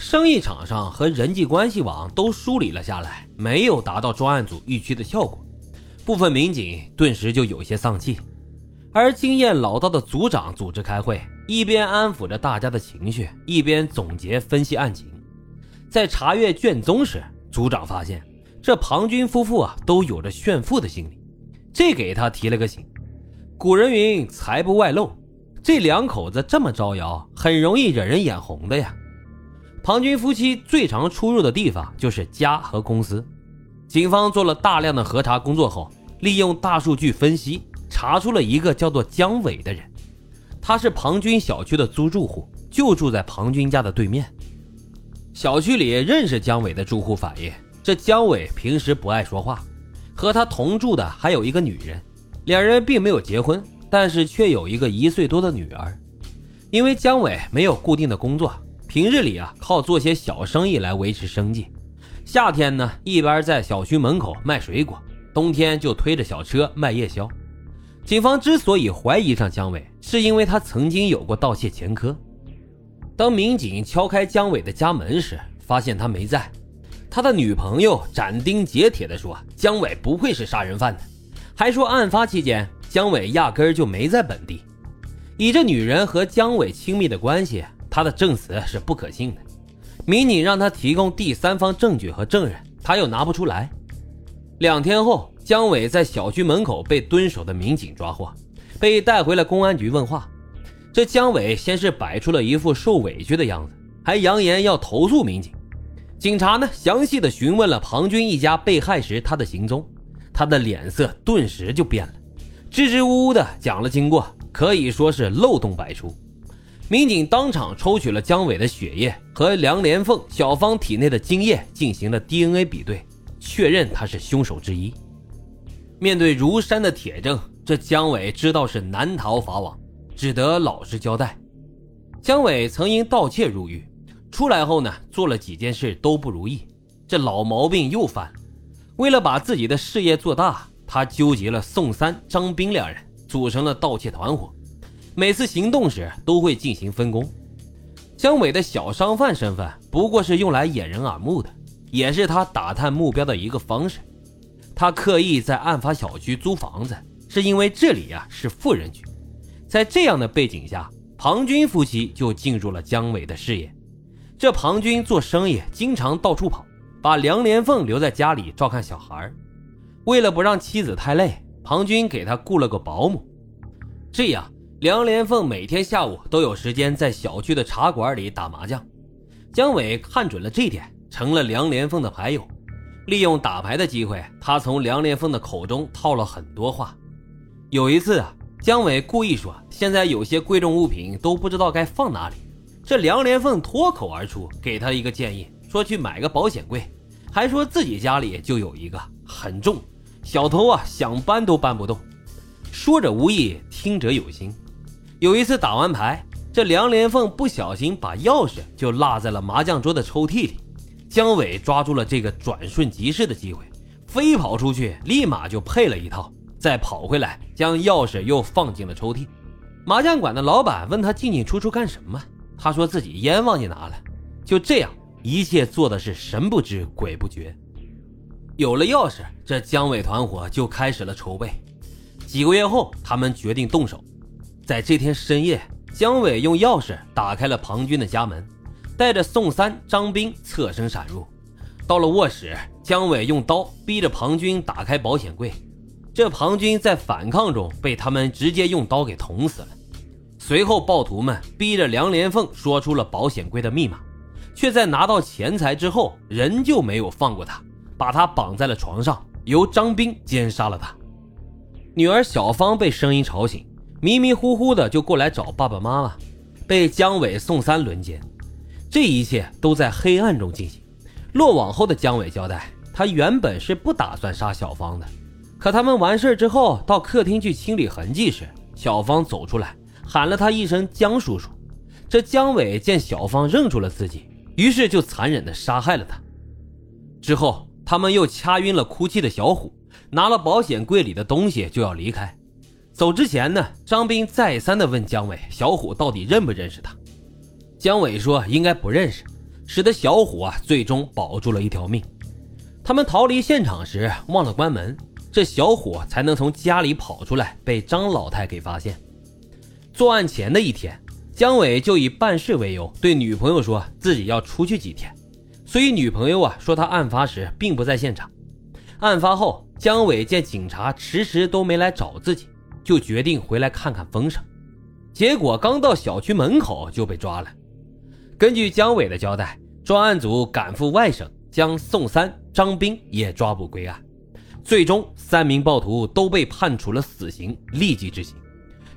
生意场上和人际关系网都梳理了下来，没有达到专案组预期的效果。部分民警顿时就有些丧气，而经验老道的组长组织开会，一边安抚着大家的情绪，一边总结分析案情。在查阅卷宗时，组长发现这庞军夫妇啊都有着炫富的心理，这给他提了个醒。古人云：“财不外露。”这两口子这么招摇，很容易惹人眼红的呀。庞军夫妻最常出入的地方就是家和公司。警方做了大量的核查工作后，利用大数据分析，查出了一个叫做姜伟的人。他是庞军小区的租住户，就住在庞军家的对面。小区里认识姜伟的住户反映，这姜伟平时不爱说话。和他同住的还有一个女人，两人并没有结婚。但是却有一个一岁多的女儿，因为姜伟没有固定的工作，平日里啊靠做些小生意来维持生计。夏天呢，一边在小区门口卖水果，冬天就推着小车卖夜宵。警方之所以怀疑上姜伟，是因为他曾经有过盗窃前科。当民警敲开姜伟的家门时，发现他没在。他的女朋友斩钉截铁地说：“姜伟不会是杀人犯的。”还说案发期间。姜伟压根儿就没在本地，以这女人和姜伟亲密的关系，他的证词是不可信的。民警让他提供第三方证据和证人，他又拿不出来。两天后，姜伟在小区门口被蹲守的民警抓获，被带回了公安局问话。这姜伟先是摆出了一副受委屈的样子，还扬言要投诉民警。警察呢，详细的询问了庞军一家被害时他的行踪，他的脸色顿时就变了。支支吾吾的讲了经过，可以说是漏洞百出。民警当场抽取了姜伟的血液和梁连凤、小芳体内的精液进行了 DNA 比对，确认他是凶手之一。面对如山的铁证，这姜伟知道是难逃法网，只得老实交代。姜伟曾因盗窃入狱，出来后呢，做了几件事都不如意，这老毛病又犯了。为了把自己的事业做大。他纠集了宋三、张斌两人，组成了盗窃团伙。每次行动时都会进行分工。姜伟的小商贩身份不过是用来掩人耳目的，也是他打探目标的一个方式。他刻意在案发小区租房子，是因为这里呀是富人区。在这样的背景下，庞军夫妻就进入了姜伟的视野。这庞军做生意经常到处跑，把梁连凤留在家里照看小孩为了不让妻子太累，庞军给他雇了个保姆，这样梁连凤每天下午都有时间在小区的茶馆里打麻将。姜伟看准了这点，成了梁连凤的牌友。利用打牌的机会，他从梁连凤的口中套了很多话。有一次啊，姜伟故意说现在有些贵重物品都不知道该放哪里，这梁连凤脱口而出给他一个建议，说去买个保险柜，还说自己家里就有一个，很重。小偷啊，想搬都搬不动。说者无意，听者有心。有一次打完牌，这梁连凤不小心把钥匙就落在了麻将桌的抽屉里。姜伟抓住了这个转瞬即逝的机会，飞跑出去，立马就配了一套，再跑回来将钥匙又放进了抽屉。麻将馆的老板问他进进出出干什么，他说自己烟忘记拿了。就这样，一切做的是神不知鬼不觉。有了钥匙，这姜伟团伙就开始了筹备。几个月后，他们决定动手。在这天深夜，姜伟用钥匙打开了庞军的家门，带着宋三、张斌侧身闪入。到了卧室，姜伟用刀逼着庞军打开保险柜。这庞军在反抗中被他们直接用刀给捅死了。随后，暴徒们逼着梁连凤说出了保险柜的密码，却在拿到钱财之后，仍旧没有放过他。把他绑在了床上，由张兵奸杀了他。女儿小芳被声音吵醒，迷迷糊糊的就过来找爸爸妈妈，被姜伟、宋三轮奸。这一切都在黑暗中进行。落网后的姜伟交代，他原本是不打算杀小芳的，可他们完事之后到客厅去清理痕迹时，小芳走出来喊了他一声“姜叔叔”。这姜伟见小芳认出了自己，于是就残忍的杀害了他。之后。他们又掐晕了哭泣的小虎，拿了保险柜里的东西就要离开。走之前呢，张斌再三的问姜伟：“小虎到底认不认识他？”姜伟说：“应该不认识，使得小虎啊最终保住了一条命。他们逃离现场时忘了关门，这小虎才能从家里跑出来，被张老太给发现。作案前的一天，姜伟就以办事为由对女朋友说自己要出去几天，所以女朋友啊说他案发时并不在现场。案发后，姜伟见警察迟迟都没来找自己，就决定回来看看风声。结果刚到小区门口就被抓了。根据姜伟的交代，专案组赶赴外省，将宋三、张斌也抓捕归案。最终，三名暴徒都被判处了死刑，立即执行。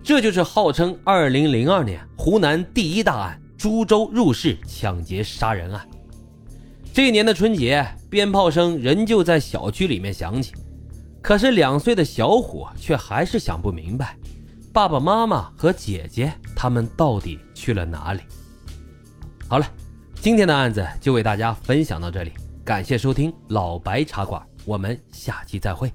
这就是号称2002年湖南第一大案——株洲入室抢劫杀人案。这一年的春节，鞭炮声仍旧在小区里面响起，可是两岁的小虎却还是想不明白，爸爸妈妈和姐姐他们到底去了哪里。好了，今天的案子就为大家分享到这里，感谢收听老白茶馆，我们下期再会。